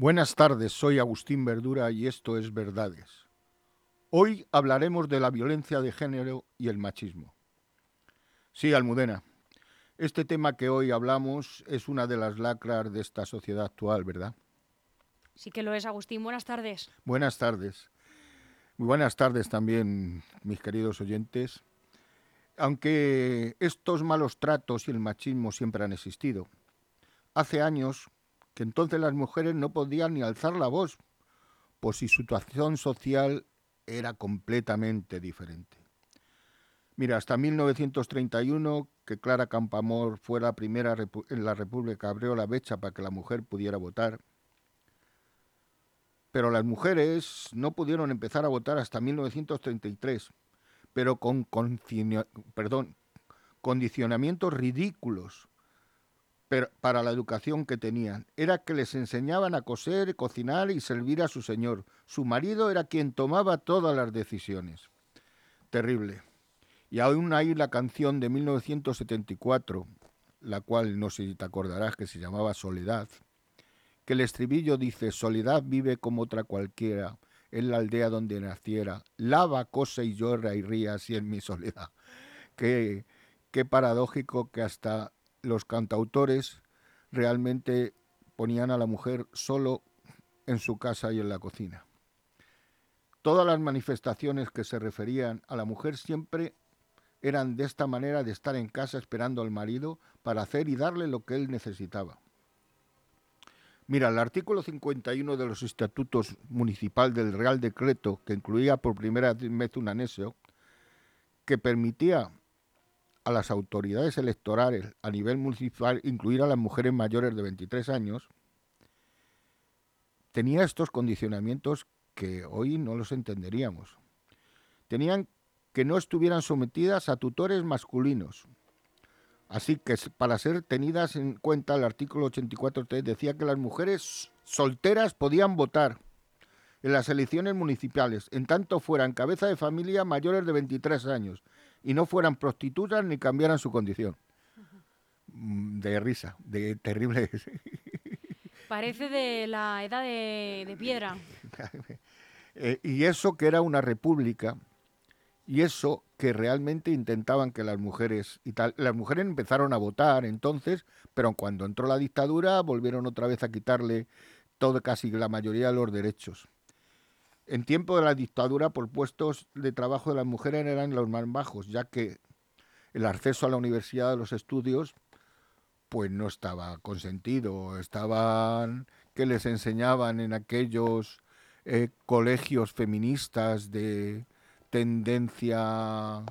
Buenas tardes, soy Agustín Verdura y esto es Verdades. Hoy hablaremos de la violencia de género y el machismo. Sí, Almudena, este tema que hoy hablamos es una de las lacras de esta sociedad actual, ¿verdad? Sí que lo es, Agustín. Buenas tardes. Buenas tardes. Muy buenas tardes también, mis queridos oyentes. Aunque estos malos tratos y el machismo siempre han existido, hace años que entonces las mujeres no podían ni alzar la voz, pues su situación social era completamente diferente. Mira, hasta 1931, que Clara Campamor fue la primera en la República, abrió la brecha para que la mujer pudiera votar. Pero las mujeres no pudieron empezar a votar hasta 1933, pero con, condicionamientos ridículos para la educación que tenían. Era que les enseñaban a coser, cocinar y servir a su señor. Su marido era quien tomaba todas las decisiones. Terrible. Y aún hay la canción de 1974, la cual no sé si te acordarás que se llamaba Soledad, que el estribillo dice, Soledad vive como otra cualquiera, en la aldea donde naciera, lava, cosa y llora y ría así en mi soledad. Qué, qué paradójico que hasta los cantautores realmente ponían a la mujer solo en su casa y en la cocina. Todas las manifestaciones que se referían a la mujer siempre eran de esta manera de estar en casa esperando al marido para hacer y darle lo que él necesitaba. Mira, el artículo 51 de los estatutos municipal del Real Decreto, que incluía por primera vez un anexo, que permitía a las autoridades electorales a nivel municipal incluir a las mujeres mayores de 23 años, tenía estos condicionamientos que hoy no los entenderíamos. Tenían que no estuvieran sometidas a tutores masculinos. Así que para ser tenidas en cuenta el artículo 84.3 decía que las mujeres solteras podían votar en las elecciones municipales, en tanto fueran cabeza de familia mayores de 23 años y no fueran prostitutas ni cambiaran su condición. Mm, de risa, de terrible. Parece de la edad de, piedra. Eh, y eso que era una república, y eso que realmente intentaban que las mujeres y tal, las mujeres empezaron a votar entonces, pero cuando entró la dictadura volvieron otra vez a quitarle todo casi la mayoría de los derechos. En tiempo de la dictadura, por puestos de trabajo de las mujeres eran los más bajos, ya que el acceso a la universidad de los estudios pues no estaba consentido, estaban que les enseñaban en aquellos eh, colegios feministas de tendencia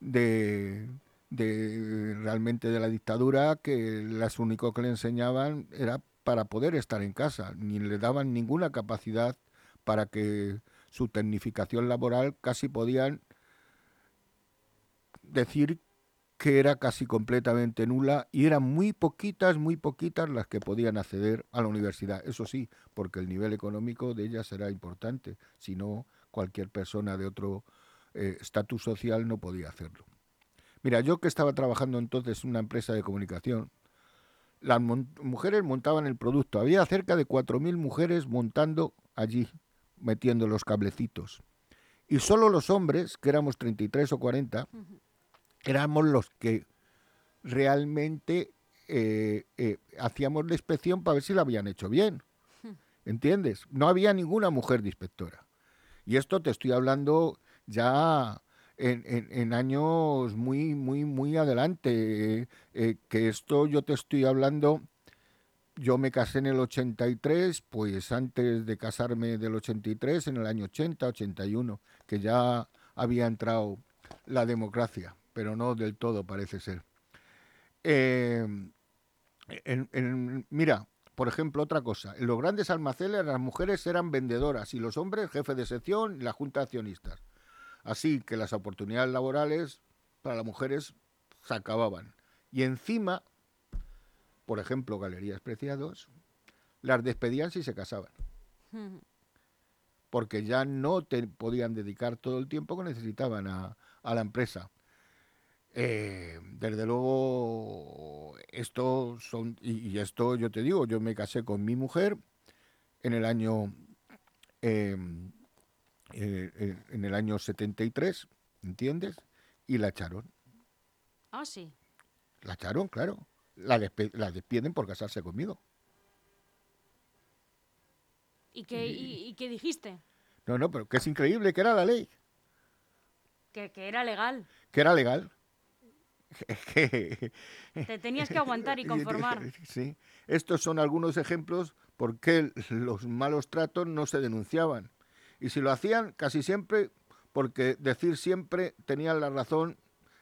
de, de realmente de la dictadura que las único que le enseñaban era para poder estar en casa, ni le daban ninguna capacidad para que su tecnificación laboral casi podían decir que era casi completamente nula y eran muy poquitas, muy poquitas las que podían acceder a la universidad. Eso sí, porque el nivel económico de ellas era importante, si no cualquier persona de otro eh, estatus social no podía hacerlo. Mira, yo que estaba trabajando entonces en una empresa de comunicación, las mujeres montaban el producto. Había cerca de 4.000 mujeres montando allí metiendo los cablecitos. Y solo los hombres, que éramos 33 o 40, éramos los que realmente eh, eh, hacíamos la inspección para ver si la habían hecho bien. ¿Entiendes? No había ninguna mujer de inspectora. Y esto te estoy hablando ya en, años muy, muy, muy adelante. Eh, que esto yo te estoy hablando yo me casé en el 83, pues antes de casarme del 83, en el año 80, 81, que ya había entrado la democracia, pero no del todo parece ser. Eh, mira, por ejemplo, otra cosa, en los grandes almacenes las mujeres eran vendedoras y los hombres jefes de sección y la junta de accionistas. Así que las oportunidades laborales para las mujeres se acababan. Y encima por ejemplo, Galerías Preciados, las despedían si se casaban. Porque ya no te podían dedicar todo el tiempo que necesitaban a, la empresa. Eh, desde luego, esto son, y, esto yo te digo, yo me casé con mi mujer en el año em, eh, eh, en el año 73, ¿entiendes? Y la echaron. Ah, sí. La echaron, claro. La, despiden por casarse conmigo. ¿Y qué, y, y qué dijiste? No, no, pero que es increíble que era la ley, Que, que era legal. que era legal. Te tenías que aguantar y conformar. Sí, estos son algunos ejemplos por qué los malos tratos no se denunciaban. Y si lo hacían, casi siempre, porque decir siempre tenían la razón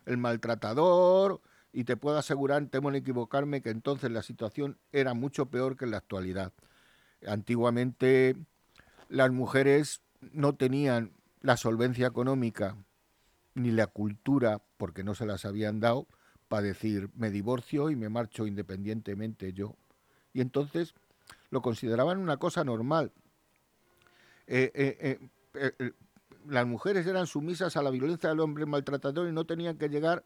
el maltratador, y te puedo asegurar, temo en equivocarme, que entonces la situación era mucho peor que en la actualidad. Antiguamente las mujeres no tenían la solvencia económica ni la cultura, porque no se las habían dado, para decir me divorcio y me marcho independientemente yo. Y entonces lo consideraban una cosa normal. Eh, eh, eh, las mujeres eran sumisas a la violencia del hombre maltratador y no tenían que llegar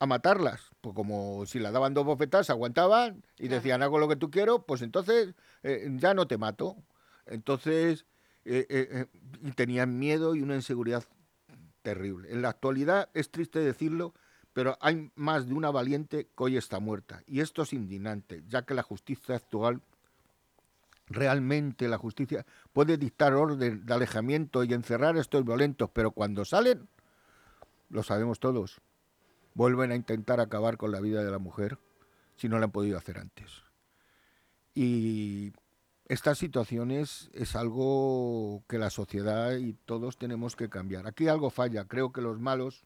a matarlas. Pues como si la daban dos bofetadas, aguantaban y Claro. decían hago lo que tú quiero, pues entonces eh, ya no te mato. Entonces, eh, eh, eh, y tenían miedo y una inseguridad terrible. En la actualidad es triste decirlo, pero hay más de una valiente que hoy está muerta. Y esto es indignante, ya que la justicia actual, realmente la justicia puede dictar orden de alejamiento y encerrar a estos violentos, pero cuando salen, lo sabemos todos, vuelven a intentar acabar con la vida de la mujer si no lo han podido hacer antes. Y estas situaciones es algo que la sociedad y todos tenemos que cambiar. Aquí algo falla. Creo que los malos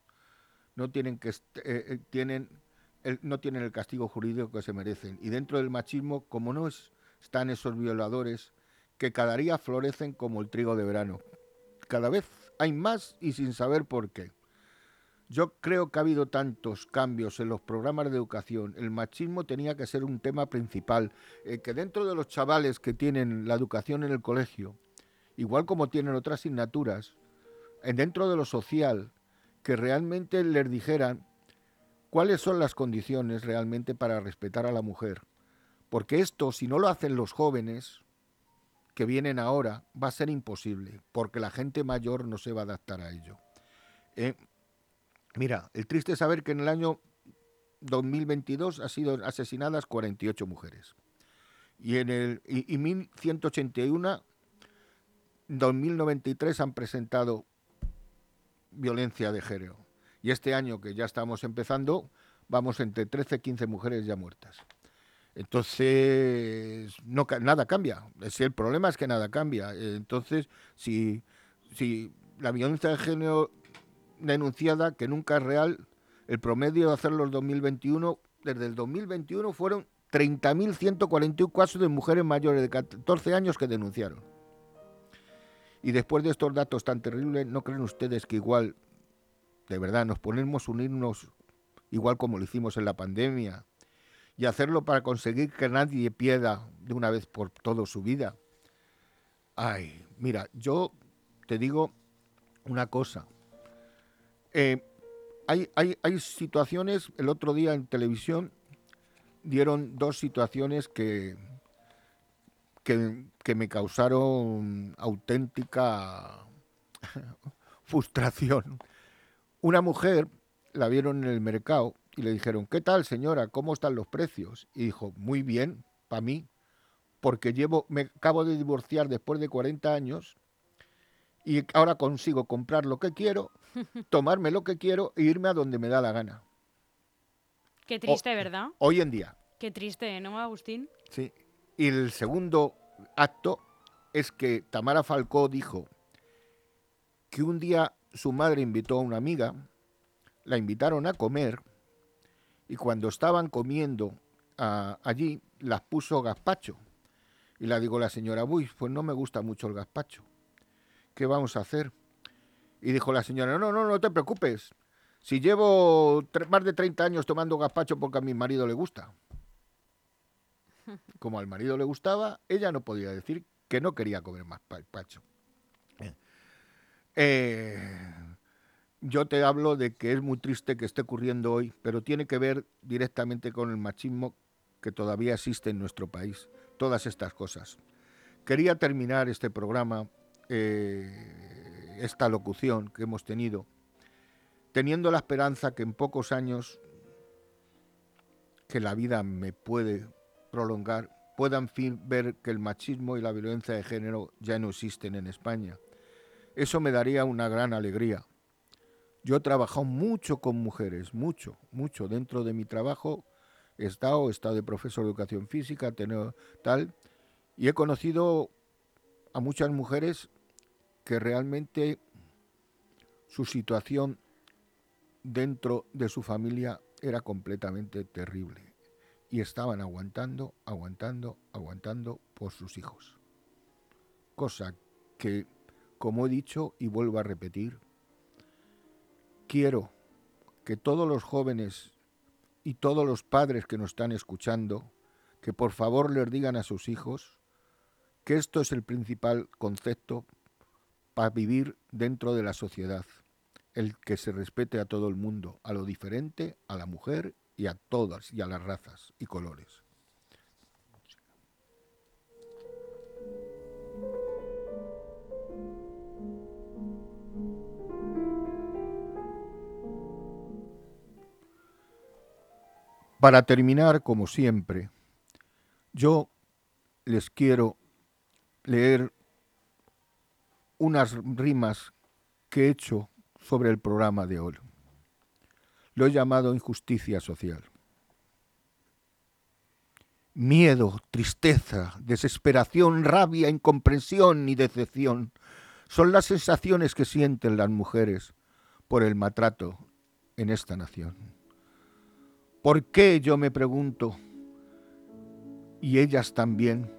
no tienen que eh, eh, tienen el- no tienen el castigo jurídico que se merecen. Y dentro del machismo, como no es- están esos violadores que cada día florecen como el trigo de verano. Cada vez hay más y sin saber por qué. Yo creo que ha habido tantos cambios en los programas de educación. El machismo tenía que ser un tema principal. eh, que dentro de los chavales que tienen la educación en el colegio, igual como tienen otras asignaturas, dentro de lo social, que realmente les dijeran cuáles son las condiciones realmente para respetar a la mujer. Porque esto, si no lo hacen los jóvenes que vienen ahora, va a ser imposible, porque la gente mayor no se va a adaptar a ello. Eh, mira, el triste es saber que en el año 2022 ha sido asesinadas 48 mujeres. Y en el y, y 1181 2093 han presentado violencia de género. Y este año que ya estamos empezando, vamos entre 13 y 15 mujeres ya muertas. Entonces, nada cambia. Si el problema es que nada cambia. Eh, Entonces, si, si la violencia de género denunciada, que nunca es real, el promedio de hacerlo en 2021, desde el 2021 fueron 30.141 casos de mujeres mayores de 14 años que denunciaron. Y después de estos datos tan terribles, ¿no creen ustedes que igual, de verdad, nos ponemos unirnos igual como lo hicimos en la pandemia y hacerlo para conseguir que nadie pierda de una vez por todo su vida? Ay, mira, yo te digo una cosa. Eh, hay, hay, hay situaciones, el otro día en televisión dieron dos situaciones que, que, que me causaron auténtica frustración. Una mujer la vieron en el mercado y le dijeron, ¿qué tal señora? ¿Cómo están los precios? Y dijo, muy bien, para mí, porque llevo, me acabo de divorciar después de 40 años y ahora consigo comprar lo que quiero, tomarme lo que quiero e irme a donde me da la gana. Qué triste, ¿verdad? Hoy en día. Qué triste, ¿no, Agustín? Sí. Y el segundo acto es que Tamara Falcó dijo que un día su madre invitó a una amiga, la invitaron a comer y cuando estaban comiendo allí las puso gazpacho. Y la digo la señora, uy, pues no me gusta mucho el gazpacho. ¿Qué vamos a hacer? Y dijo la señora, no, no, no te preocupes. Si llevo más de 30 años tomando gazpacho porque a mi marido le gusta. Como al marido le gustaba, ella no podía decir que no quería comer más gazpacho. Eh, yo te hablo de que es muy triste que esté ocurriendo hoy, pero tiene que ver directamente con el machismo que todavía existe en nuestro país. Todas estas cosas. quería terminar este programa, eh, esta locución que hemos tenido, teniendo la esperanza que en pocos años que la vida me puede prolongar, pueda en fin ver que el machismo y la violencia de género ya no existen en España. Eso me daría una gran alegría. Yo he trabajado mucho con mujeres, mucho, mucho. Dentro de mi trabajo he estado, he estado de profesor de educación física, tal, y he conocido a muchas mujeres que realmente su situación dentro de su familia era completamente terrible y estaban aguantando, aguantando, aguantando por sus hijos. Cosa que, como he dicho y vuelvo a repetir, quiero que todos los jóvenes y todos los padres que nos están escuchando, que por favor les digan a sus hijos que esto es el principal concepto para vivir dentro de la sociedad, el que se respete a todo el mundo, a lo diferente, a la mujer y a todas y a las razas y colores. Para terminar, como siempre, yo les quiero leer unas rimas que he hecho sobre el programa de hoy. Lo he llamado injusticia social. Miedo, tristeza, desesperación, rabia, incomprensión y decepción son las sensaciones que sienten las mujeres por el maltrato en esta nación. ¿Por qué, yo me pregunto, y ellas también,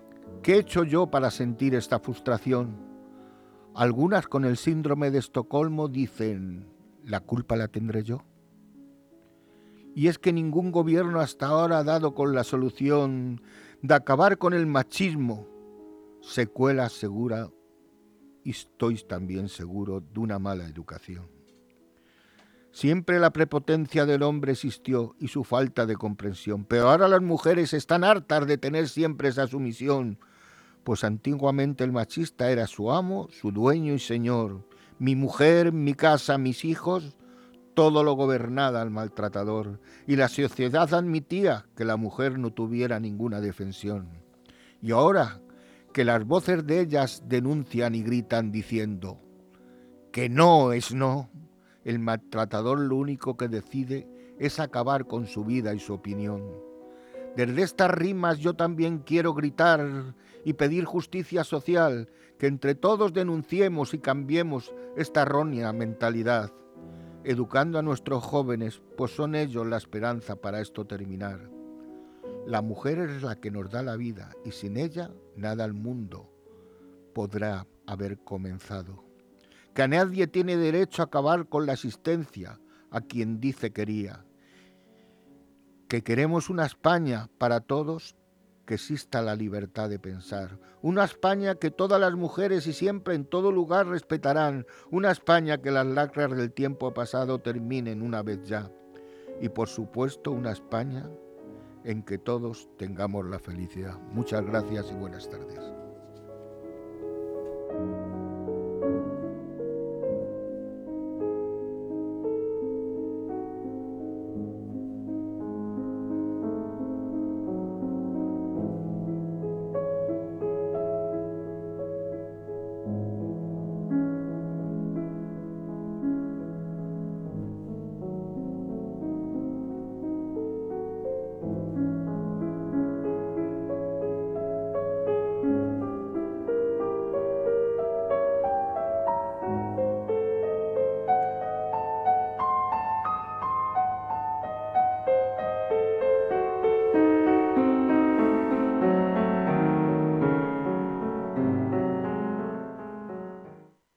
qué he hecho yo para sentir esta frustración? Algunas con el síndrome de Estocolmo dicen, ¿la culpa la tendré yo? y es que ningún gobierno hasta ahora ha dado con la solución de acabar con el machismo, secuela segura y estoy también seguro de una mala educación. Siempre la prepotencia del hombre existió y su falta de comprensión, pero ahora las mujeres están hartas de tener siempre esa sumisión, pues antiguamente el machista era su amo, su dueño y señor, mi mujer, mi casa, mis hijos, todo lo gobernaba al maltratador, y la sociedad admitía que la mujer no tuviera ninguna defensión. Y ahora que las voces de ellas denuncian y gritan diciendo que no es no, el maltratador lo único que decide es acabar con su vida y su opinión. Desde estas rimas yo también quiero gritar y pedir justicia social, que entre todos denunciemos y cambiemos esta errónea mentalidad educando a nuestros jóvenes, pues son ellos la esperanza para esto terminar. La mujer es la que nos da la vida y sin ella nada al mundo podrá haber comenzado. Que nadie tiene derecho a acabar con la existencia a quien dice quería. Que queremos una España para todos que exista la libertad de pensar. Una España que todas las mujeres y siempre en todo lugar respetarán. Una España que las lacras del tiempo pasado terminen una vez ya. Y por supuesto una España en que todos tengamos la felicidad. Muchas gracias y buenas tardes.